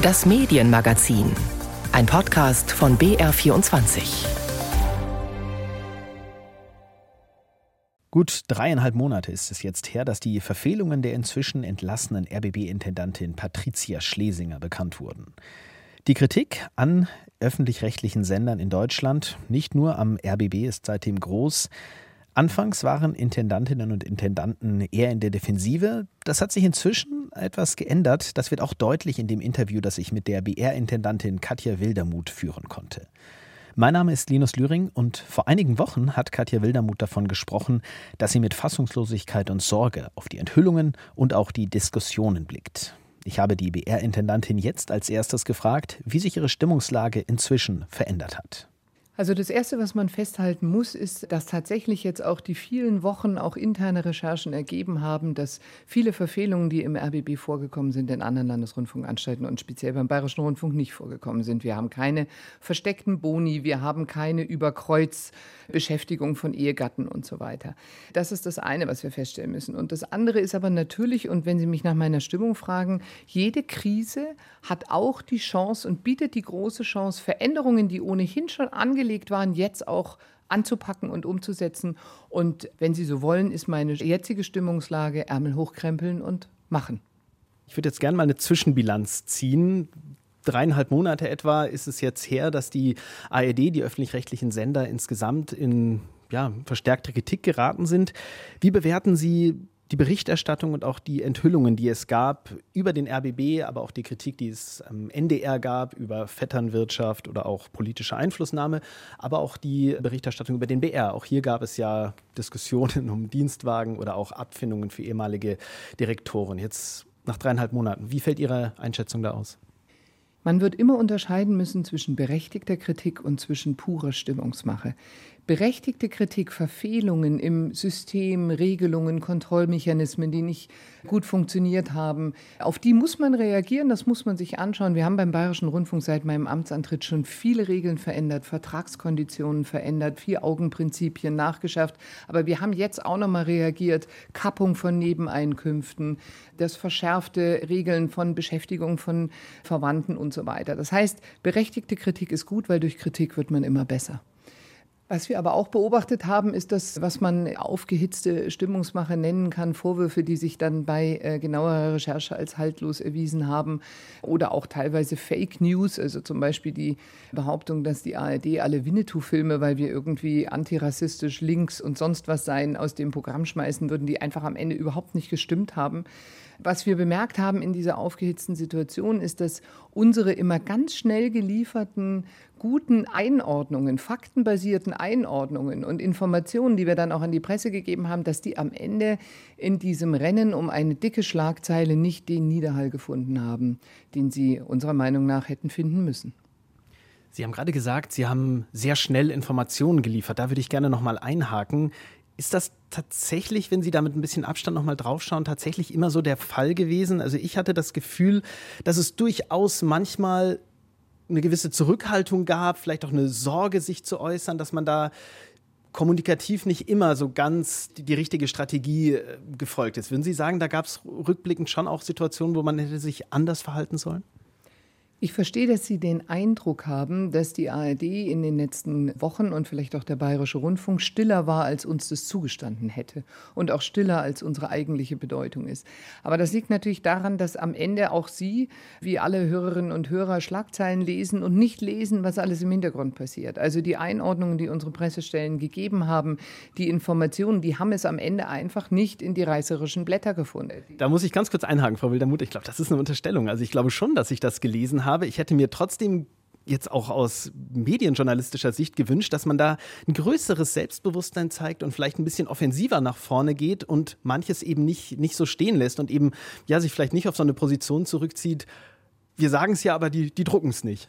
Das Medienmagazin. Ein Podcast von BR24. Gut dreieinhalb Monate ist es jetzt her, dass die Verfehlungen der inzwischen entlassenen RBB-Intendantin Patricia Schlesinger bekannt wurden. Die Kritik an öffentlich-rechtlichen Sendern in Deutschland, nicht nur am RBB, ist seitdem groß. Anfangs waren Intendantinnen und Intendanten eher in der Defensive. Das hat sich inzwischen etwas geändert. Das wird auch deutlich in dem Interview, das ich mit der BR-Intendantin Katja Wildermuth führen konnte. Mein Name ist Linus Lühring und vor einigen Wochen hat Katja Wildermuth davon gesprochen, dass sie mit Fassungslosigkeit und Sorge auf die Enthüllungen und auch die Diskussionen blickt. Ich habe die BR-Intendantin jetzt als erstes gefragt, wie sich ihre Stimmungslage inzwischen verändert hat. Also das Erste, was man festhalten muss, ist, dass tatsächlich jetzt auch die vielen Wochen auch interne Recherchen ergeben haben, dass viele Verfehlungen, die im RBB vorgekommen sind, in anderen Landesrundfunkanstalten und speziell beim Bayerischen Rundfunk nicht vorgekommen sind. Wir haben keine versteckten Boni, wir haben keine Überkreuzbeschäftigung von Ehegatten und so weiter. Das ist das eine, was wir feststellen müssen. Und das andere ist aber natürlich, und wenn Sie mich nach meiner Stimmung fragen, jede Krise hat auch die Chance und bietet die große Chance, Veränderungen, die ohnehin schon angelegt angelegt waren, jetzt auch anzupacken und umzusetzen. Und wenn Sie so wollen, ist meine jetzige Stimmungslage Ärmel hochkrempeln und machen. Ich würde jetzt gerne mal eine Zwischenbilanz ziehen. Dreieinhalb Monate etwa ist es jetzt her, dass die ARD, die öffentlich-rechtlichen Sender insgesamt in ja, verstärkte Kritik geraten sind. Wie bewerten Sie die Berichterstattung und auch die Enthüllungen, die es gab über den RBB, aber auch die Kritik, die es am NDR gab über Vetternwirtschaft oder auch politische Einflussnahme, aber auch die Berichterstattung über den BR. Auch hier gab es ja Diskussionen um Dienstwagen oder auch Abfindungen für ehemalige Direktoren. Jetzt nach dreieinhalb Monaten, wie fällt Ihre Einschätzung da aus? Man wird immer unterscheiden müssen zwischen berechtigter Kritik und zwischen purer Stimmungsmache berechtigte Kritik, Verfehlungen im System, Regelungen, Kontrollmechanismen, die nicht gut funktioniert haben, auf die muss man reagieren, das muss man sich anschauen. Wir haben beim Bayerischen Rundfunk seit meinem Amtsantritt schon viele Regeln verändert, Vertragskonditionen verändert, Vier-Augen-Prinzipien nachgeschärft. Aber wir haben jetzt auch noch mal reagiert, Kappung von Nebeneinkünften, das verschärfte Regeln von Beschäftigung von Verwandten und so weiter. Das heißt, berechtigte Kritik ist gut, weil durch Kritik wird man immer besser. Was wir aber auch beobachtet haben, ist das, was man aufgehitzte Stimmungsmache nennen kann, Vorwürfe, die sich dann bei äh, genauerer Recherche als haltlos erwiesen haben oder auch teilweise Fake News, also zum Beispiel die Behauptung, dass die ARD alle Winnetou-Filme, weil wir irgendwie antirassistisch links und sonst was seien, aus dem Programm schmeißen würden, die einfach am Ende überhaupt nicht gestimmt haben. Was wir bemerkt haben in dieser aufgehitzten Situation ist, dass unsere immer ganz schnell gelieferten guten Einordnungen, faktenbasierten Einordnungen und Informationen, die wir dann auch an die Presse gegeben haben, dass die am Ende in diesem Rennen um eine dicke Schlagzeile nicht den Niederhall gefunden haben, den sie unserer Meinung nach hätten finden müssen. Sie haben gerade gesagt, Sie haben sehr schnell Informationen geliefert. Da würde ich gerne noch mal einhaken. Ist das tatsächlich, wenn Sie da mit ein bisschen Abstand nochmal draufschauen, tatsächlich immer so der Fall gewesen? Also ich hatte das Gefühl, dass es durchaus manchmal eine gewisse Zurückhaltung gab, vielleicht auch eine Sorge, sich zu äußern, dass man da kommunikativ nicht immer so ganz die, die richtige Strategie äh, gefolgt ist. Würden Sie sagen, da gab es rückblickend schon auch Situationen, wo man hätte sich anders verhalten sollen? Ich verstehe, dass Sie den Eindruck haben, dass die ARD in den letzten Wochen und vielleicht auch der Bayerische Rundfunk stiller war, als uns das zugestanden hätte und auch stiller, als unsere eigentliche Bedeutung ist. Aber das liegt natürlich daran, dass am Ende auch Sie, wie alle Hörerinnen und Hörer, Schlagzeilen lesen und nicht lesen, was alles im Hintergrund passiert. Also die Einordnungen, die unsere Pressestellen gegeben haben, die Informationen, die haben es am Ende einfach nicht in die reißerischen Blätter gefunden. Da muss ich ganz kurz einhaken, Frau Wildermuth. Ich glaube, das ist eine Unterstellung. Also ich glaube schon, dass ich das gelesen habe habe. Ich hätte mir trotzdem jetzt auch aus medienjournalistischer Sicht gewünscht, dass man da ein größeres Selbstbewusstsein zeigt und vielleicht ein bisschen offensiver nach vorne geht und manches eben nicht, nicht so stehen lässt und eben ja sich vielleicht nicht auf so eine Position zurückzieht. Wir sagen es ja, aber die, die drucken es nicht.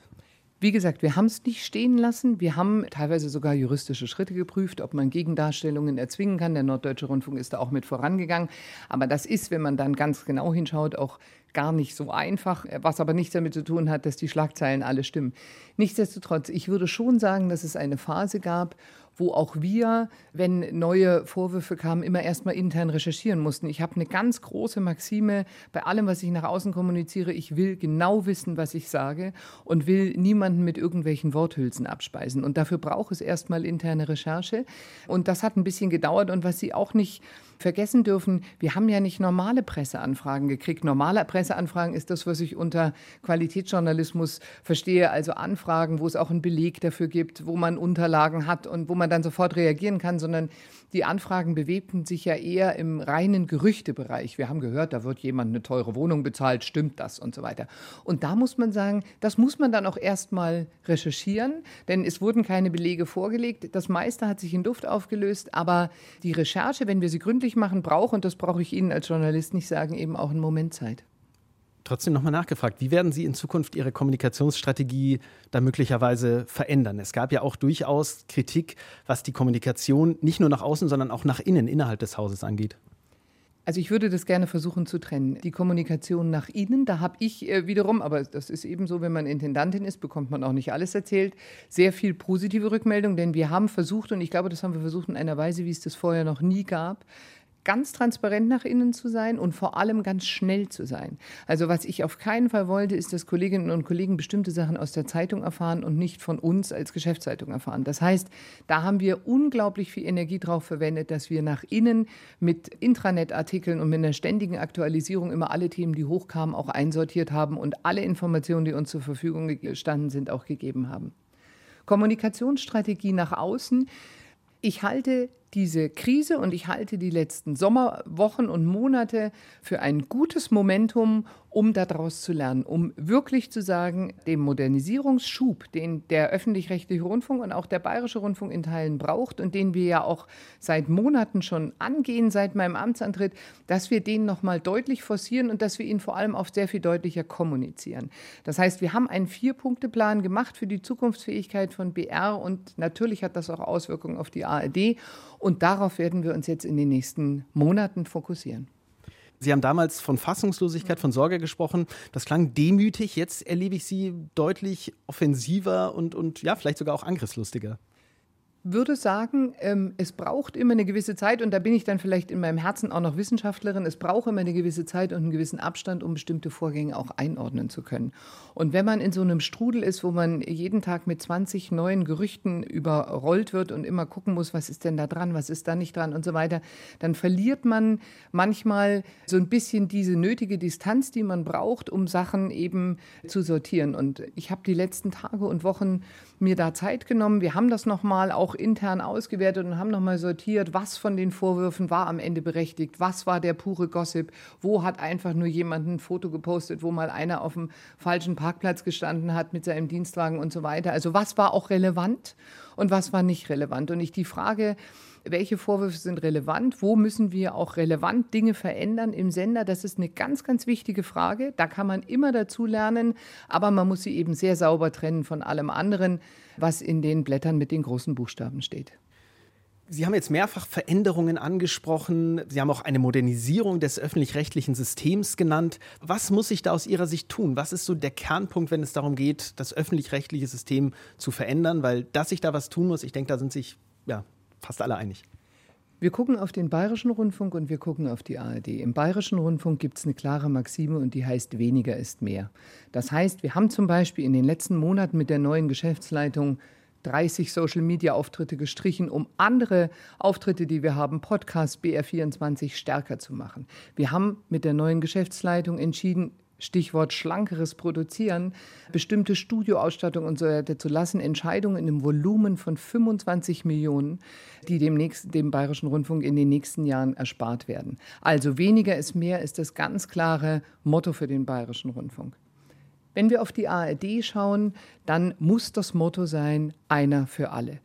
Wie gesagt, wir haben es nicht stehen lassen. Wir haben teilweise sogar juristische Schritte geprüft, ob man Gegendarstellungen erzwingen kann. Der Norddeutsche Rundfunk ist da auch mit vorangegangen. Aber das ist, wenn man dann ganz genau hinschaut, auch gar nicht so einfach, was aber nichts damit zu tun hat, dass die Schlagzeilen alle stimmen. Nichtsdestotrotz, ich würde schon sagen, dass es eine Phase gab, wo auch wir, wenn neue Vorwürfe kamen, immer erstmal intern recherchieren mussten. Ich habe eine ganz große Maxime bei allem, was ich nach außen kommuniziere. Ich will genau wissen, was ich sage und will niemanden mit irgendwelchen Worthülsen abspeisen. Und dafür braucht es erstmal interne Recherche. Und das hat ein bisschen gedauert. Und was Sie auch nicht vergessen dürfen, wir haben ja nicht normale Presseanfragen gekriegt. Normale Presseanfragen ist das, was ich unter Qualitätsjournalismus verstehe, also Anfragen, wo es auch einen Beleg dafür gibt, wo man Unterlagen hat und wo man dann sofort reagieren kann, sondern die Anfragen bewegten sich ja eher im reinen Gerüchtebereich. Wir haben gehört, da wird jemand eine teure Wohnung bezahlt, stimmt das und so weiter. Und da muss man sagen, das muss man dann auch erstmal recherchieren, denn es wurden keine Belege vorgelegt. Das meiste hat sich in Luft aufgelöst, aber die Recherche, wenn wir sie gründlich machen, braucht, und das brauche ich Ihnen als Journalist nicht sagen, eben auch einen Moment Zeit. Trotzdem nochmal nachgefragt, wie werden Sie in Zukunft Ihre Kommunikationsstrategie da möglicherweise verändern? Es gab ja auch durchaus Kritik, was die Kommunikation nicht nur nach außen, sondern auch nach innen, innerhalb des Hauses angeht. Also ich würde das gerne versuchen zu trennen. Die Kommunikation nach innen, da habe ich äh, wiederum, aber das ist eben so, wenn man Intendantin ist, bekommt man auch nicht alles erzählt, sehr viel positive Rückmeldung, denn wir haben versucht, und ich glaube, das haben wir versucht in einer Weise, wie es das vorher noch nie gab, ganz transparent nach innen zu sein und vor allem ganz schnell zu sein. Also was ich auf keinen Fall wollte, ist, dass Kolleginnen und Kollegen bestimmte Sachen aus der Zeitung erfahren und nicht von uns als Geschäftszeitung erfahren. Das heißt, da haben wir unglaublich viel Energie drauf verwendet, dass wir nach innen mit Intranet-Artikeln und mit einer ständigen Aktualisierung immer alle Themen, die hochkamen, auch einsortiert haben und alle Informationen, die uns zur Verfügung gestanden sind, auch gegeben haben. Kommunikationsstrategie nach außen. Ich halte diese Krise und ich halte die letzten Sommerwochen und Monate für ein gutes Momentum, um daraus zu lernen, um wirklich zu sagen, dem Modernisierungsschub, den der öffentlich-rechtliche Rundfunk und auch der bayerische Rundfunk in Teilen braucht und den wir ja auch seit Monaten schon angehen, seit meinem Amtsantritt, dass wir den nochmal deutlich forcieren und dass wir ihn vor allem auch sehr viel deutlicher kommunizieren. Das heißt, wir haben einen Vier-Punkte-Plan gemacht für die Zukunftsfähigkeit von BR und natürlich hat das auch Auswirkungen auf die ARD. Und darauf werden wir uns jetzt in den nächsten Monaten fokussieren. Sie haben damals von Fassungslosigkeit, von Sorge gesprochen. Das klang demütig. Jetzt erlebe ich Sie deutlich offensiver und, und ja, vielleicht sogar auch angriffslustiger würde sagen, ähm, es braucht immer eine gewisse Zeit, und da bin ich dann vielleicht in meinem Herzen auch noch Wissenschaftlerin, es braucht immer eine gewisse Zeit und einen gewissen Abstand, um bestimmte Vorgänge auch einordnen zu können. Und wenn man in so einem Strudel ist, wo man jeden Tag mit 20 neuen Gerüchten überrollt wird und immer gucken muss, was ist denn da dran, was ist da nicht dran und so weiter, dann verliert man manchmal so ein bisschen diese nötige Distanz, die man braucht, um Sachen eben zu sortieren. Und ich habe die letzten Tage und Wochen mir da Zeit genommen. Wir haben das nochmal auch intern ausgewertet und haben nochmal sortiert, was von den Vorwürfen war am Ende berechtigt, was war der pure Gossip, wo hat einfach nur jemand ein Foto gepostet, wo mal einer auf dem falschen Parkplatz gestanden hat mit seinem Dienstwagen und so weiter. Also was war auch relevant und was war nicht relevant. Und ich die Frage, welche Vorwürfe sind relevant, wo müssen wir auch relevant Dinge verändern im Sender, das ist eine ganz, ganz wichtige Frage. Da kann man immer dazu lernen, aber man muss sie eben sehr sauber trennen von allem anderen, was in den Blättern mit den großen Buchstaben steht. Sie haben jetzt mehrfach Veränderungen angesprochen. Sie haben auch eine Modernisierung des öffentlich-rechtlichen Systems genannt. Was muss sich da aus Ihrer Sicht tun? Was ist so der Kernpunkt, wenn es darum geht, das öffentlich-rechtliche System zu verändern? Weil, dass sich da was tun muss, ich denke, da sind sich ja, fast alle einig. Wir gucken auf den Bayerischen Rundfunk und wir gucken auf die ARD. Im Bayerischen Rundfunk gibt es eine klare Maxime und die heißt, weniger ist mehr. Das heißt, wir haben zum Beispiel in den letzten Monaten mit der neuen Geschäftsleitung 30 Social-Media-Auftritte gestrichen, um andere Auftritte, die wir haben, Podcast BR24 stärker zu machen. Wir haben mit der neuen Geschäftsleitung entschieden, Stichwort schlankeres Produzieren, bestimmte Studioausstattung und so weiter zu lassen, Entscheidungen in einem Volumen von 25 Millionen, die dem, nächsten, dem Bayerischen Rundfunk in den nächsten Jahren erspart werden. Also weniger ist mehr ist das ganz klare Motto für den Bayerischen Rundfunk. Wenn wir auf die ARD schauen, dann muss das Motto sein, einer für alle.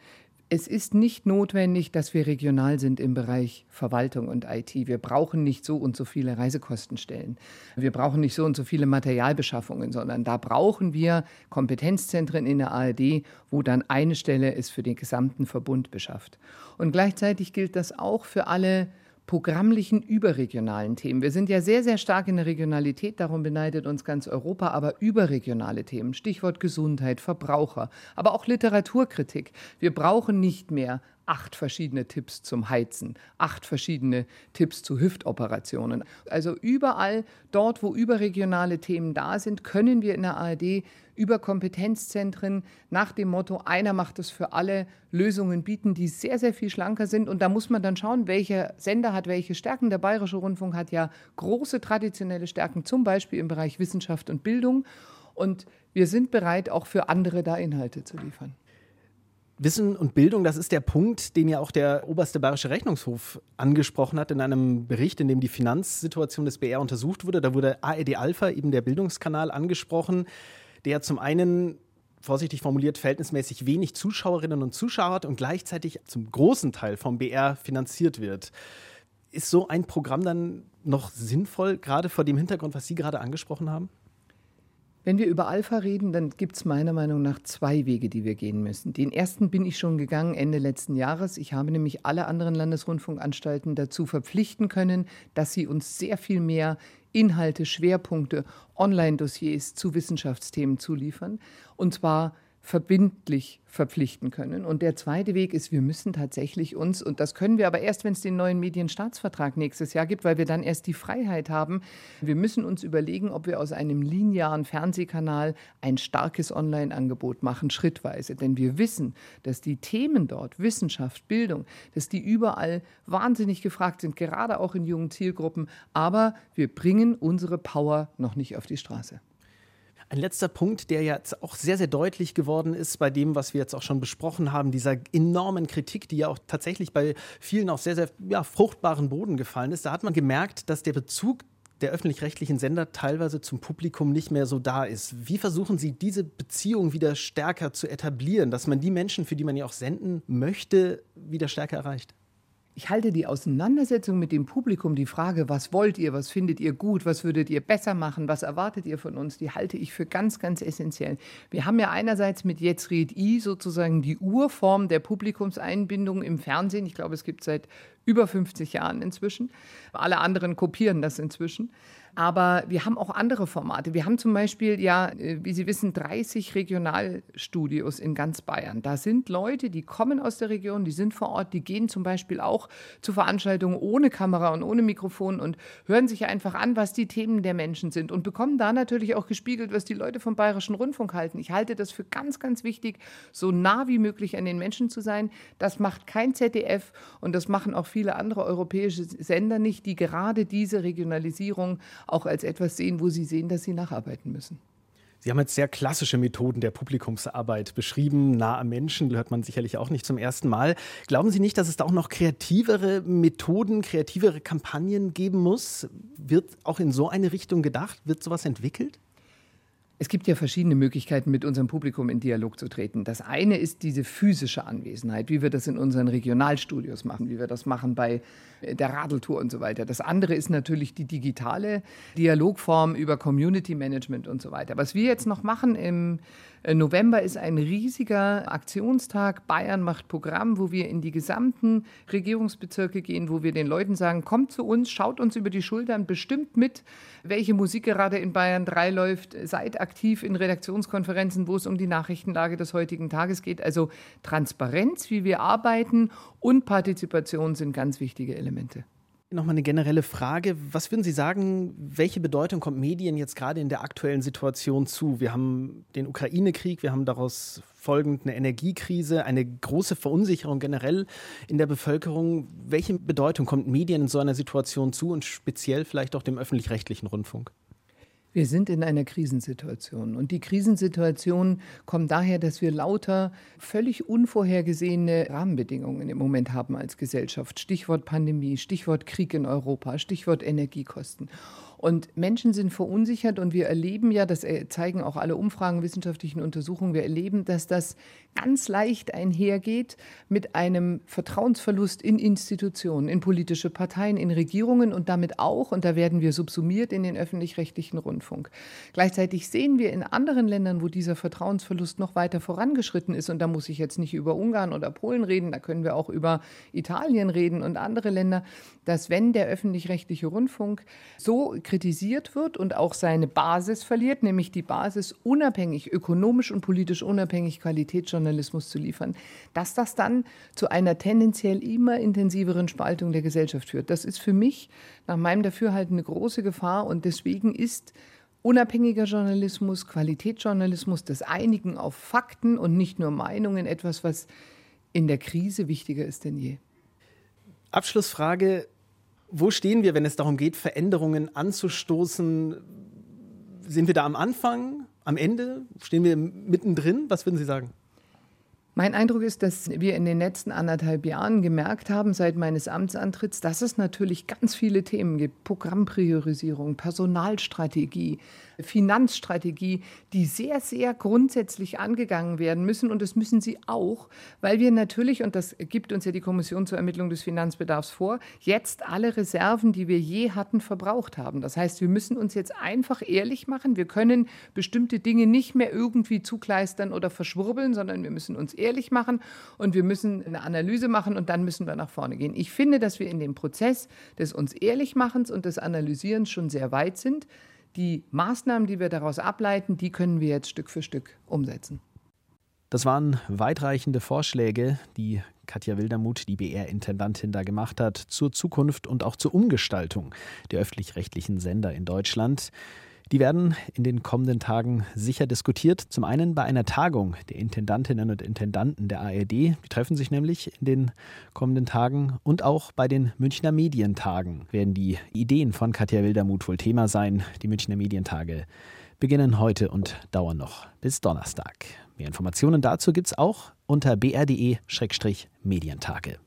Es ist nicht notwendig, dass wir regional sind im Bereich Verwaltung und IT. Wir brauchen nicht so und so viele Reisekostenstellen. Wir brauchen nicht so und so viele Materialbeschaffungen, sondern da brauchen wir Kompetenzzentren in der ARD, wo dann eine Stelle es für den gesamten Verbund beschafft. Und gleichzeitig gilt das auch für alle programmlichen überregionalen Themen. Wir sind ja sehr, sehr stark in der Regionalität, darum beneidet uns ganz Europa, aber überregionale Themen, Stichwort Gesundheit, Verbraucher, aber auch Literaturkritik. Wir brauchen nicht mehr acht verschiedene Tipps zum Heizen, acht verschiedene Tipps zu Hüftoperationen. Also überall dort, wo überregionale Themen da sind, können wir in der ARD über Kompetenzzentren nach dem Motto, einer macht es für alle, Lösungen bieten, die sehr, sehr viel schlanker sind. Und da muss man dann schauen, welcher Sender hat welche Stärken. Der Bayerische Rundfunk hat ja große traditionelle Stärken, zum Beispiel im Bereich Wissenschaft und Bildung. Und wir sind bereit, auch für andere da Inhalte zu liefern. Wissen und Bildung, das ist der Punkt, den ja auch der oberste bayerische Rechnungshof angesprochen hat in einem Bericht, in dem die Finanzsituation des BR untersucht wurde. Da wurde ARD Alpha, eben der Bildungskanal, angesprochen, der zum einen vorsichtig formuliert verhältnismäßig wenig Zuschauerinnen und Zuschauer hat und gleichzeitig zum großen Teil vom BR finanziert wird. Ist so ein Programm dann noch sinnvoll, gerade vor dem Hintergrund, was Sie gerade angesprochen haben? Wenn wir über Alpha reden, dann gibt es meiner Meinung nach zwei Wege, die wir gehen müssen. Den ersten bin ich schon gegangen Ende letzten Jahres. Ich habe nämlich alle anderen Landesrundfunkanstalten dazu verpflichten können, dass sie uns sehr viel mehr Inhalte, Schwerpunkte, Online-Dossiers zu Wissenschaftsthemen zuliefern. Und zwar verbindlich verpflichten können. Und der zweite Weg ist, wir müssen tatsächlich uns, und das können wir aber erst, wenn es den neuen Medienstaatsvertrag nächstes Jahr gibt, weil wir dann erst die Freiheit haben, wir müssen uns überlegen, ob wir aus einem linearen Fernsehkanal ein starkes Online-Angebot machen, schrittweise. Denn wir wissen, dass die Themen dort, Wissenschaft, Bildung, dass die überall wahnsinnig gefragt sind, gerade auch in jungen Zielgruppen. Aber wir bringen unsere Power noch nicht auf die Straße. Ein letzter Punkt, der jetzt auch sehr, sehr deutlich geworden ist bei dem, was wir jetzt auch schon besprochen haben, dieser enormen Kritik, die ja auch tatsächlich bei vielen auf sehr, sehr ja, fruchtbaren Boden gefallen ist. Da hat man gemerkt, dass der Bezug der öffentlich-rechtlichen Sender teilweise zum Publikum nicht mehr so da ist. Wie versuchen Sie, diese Beziehung wieder stärker zu etablieren, dass man die Menschen, für die man ja auch senden möchte, wieder stärker erreicht? Ich halte die Auseinandersetzung mit dem Publikum, die Frage, was wollt ihr, was findet ihr gut, was würdet ihr besser machen, was erwartet ihr von uns, die halte ich für ganz, ganz essentiell. Wir haben ja einerseits mit Jetzt red I sozusagen die Urform der Publikumseinbindung im Fernsehen. Ich glaube, es gibt seit über 50 Jahren inzwischen. Alle anderen kopieren das inzwischen. Aber wir haben auch andere Formate. Wir haben zum Beispiel ja, äh, wie Sie wissen, 30 Regionalstudios in ganz Bayern. Da sind Leute, die kommen aus der Region, die sind vor Ort, die gehen zum Beispiel auch zu Veranstaltungen ohne Kamera und ohne Mikrofon und hören sich einfach an, was die Themen der Menschen sind und bekommen da natürlich auch gespiegelt, was die Leute vom Bayerischen Rundfunk halten. Ich halte das für ganz, ganz wichtig, so nah wie möglich an den Menschen zu sein. Das macht kein ZDF und das machen auch viele andere europäische Sender nicht, die gerade diese Regionalisierung auch als etwas sehen, wo sie sehen, dass sie nacharbeiten müssen. Sie haben jetzt sehr klassische Methoden der Publikumsarbeit beschrieben. Nah am Menschen hört man sicherlich auch nicht zum ersten Mal. Glauben Sie nicht, dass es da auch noch kreativere Methoden, kreativere Kampagnen geben muss? Wird auch in so eine Richtung gedacht? Wird sowas entwickelt? Es gibt ja verschiedene Möglichkeiten, mit unserem Publikum in Dialog zu treten. Das eine ist diese physische Anwesenheit, wie wir das in unseren Regionalstudios machen, wie wir das machen bei äh, der Radeltour und so weiter. Das andere ist natürlich die digitale Dialogform über Community Management und so weiter. Was wir jetzt noch machen im äh, November ist ein riesiger Aktionstag. Bayern macht Programm, wo wir in die gesamten Regierungsbezirke gehen, wo wir den Leuten sagen, kommt zu uns, schaut uns über die Schultern, bestimmt mit, welche Musik gerade in Bayern 3 läuft, seid aktiv in Redaktionskonferenzen, wo es um die Nachrichtenlage des heutigen Tages geht. Also Transparenz, wie wir arbeiten und Partizipation sind ganz wichtige Elemente. Nochmal eine generelle Frage. Was würden Sie sagen, welche Bedeutung kommt Medien jetzt gerade in der aktuellen Situation zu? Wir haben den Ukraine-Krieg, wir haben daraus folgend eine Energiekrise, eine große Verunsicherung generell in der Bevölkerung. Welche Bedeutung kommt Medien in so einer Situation zu und speziell vielleicht auch dem öffentlich-rechtlichen Rundfunk? Wir sind in einer Krisensituation. Und die Krisensituation kommt daher, dass wir lauter völlig unvorhergesehene Rahmenbedingungen im Moment haben als Gesellschaft. Stichwort Pandemie, Stichwort Krieg in Europa, Stichwort Energiekosten. Und Menschen sind verunsichert und wir erleben ja, das zeigen auch alle Umfragen, wissenschaftlichen Untersuchungen, wir erleben, dass das ganz leicht einhergeht mit einem Vertrauensverlust in Institutionen, in politische Parteien, in Regierungen und damit auch, und da werden wir subsumiert in den öffentlich-rechtlichen Rundfunk. Gleichzeitig sehen wir in anderen Ländern, wo dieser Vertrauensverlust noch weiter vorangeschritten ist, und da muss ich jetzt nicht über Ungarn oder Polen reden, da können wir auch über Italien reden und andere Länder, dass wenn der öffentlich-rechtliche Rundfunk so kritisiert wird und auch seine Basis verliert, nämlich die Basis unabhängig, ökonomisch und politisch unabhängig Qualitätsjournalismus zu liefern, dass das dann zu einer tendenziell immer intensiveren Spaltung der Gesellschaft führt. Das ist für mich nach meinem Dafürhalten eine große Gefahr und deswegen ist unabhängiger Journalismus, Qualitätsjournalismus, das Einigen auf Fakten und nicht nur Meinungen etwas, was in der Krise wichtiger ist denn je. Abschlussfrage. Wo stehen wir, wenn es darum geht, Veränderungen anzustoßen? Sind wir da am Anfang, am Ende? Stehen wir mittendrin? Was würden Sie sagen? Mein Eindruck ist, dass wir in den letzten anderthalb Jahren gemerkt haben, seit meines Amtsantritts, dass es natürlich ganz viele Themen gibt. Programmpriorisierung, Personalstrategie, Finanzstrategie, die sehr, sehr grundsätzlich angegangen werden müssen. Und das müssen sie auch, weil wir natürlich, und das gibt uns ja die Kommission zur Ermittlung des Finanzbedarfs vor, jetzt alle Reserven, die wir je hatten, verbraucht haben. Das heißt, wir müssen uns jetzt einfach ehrlich machen. Wir können bestimmte Dinge nicht mehr irgendwie zukleistern oder verschwurbeln, sondern wir müssen uns ehrlich machen und wir müssen eine Analyse machen und dann müssen wir nach vorne gehen. Ich finde, dass wir in dem Prozess des uns Ehrlichmachens und des Analysierens schon sehr weit sind. Die Maßnahmen, die wir daraus ableiten, die können wir jetzt Stück für Stück umsetzen. Das waren weitreichende Vorschläge, die Katja Wildermuth, die BR-Intendantin, da gemacht hat zur Zukunft und auch zur Umgestaltung der öffentlich-rechtlichen Sender in Deutschland. Die werden in den kommenden Tagen sicher diskutiert. Zum einen bei einer Tagung der Intendantinnen und Intendanten der ARD. Die treffen sich nämlich in den kommenden Tagen. Und auch bei den Münchner Medientagen werden die Ideen von Katja Wildermuth wohl Thema sein. Die Münchner Medientage beginnen heute und dauern noch bis Donnerstag. Mehr Informationen dazu gibt es auch unter br.de-medientage.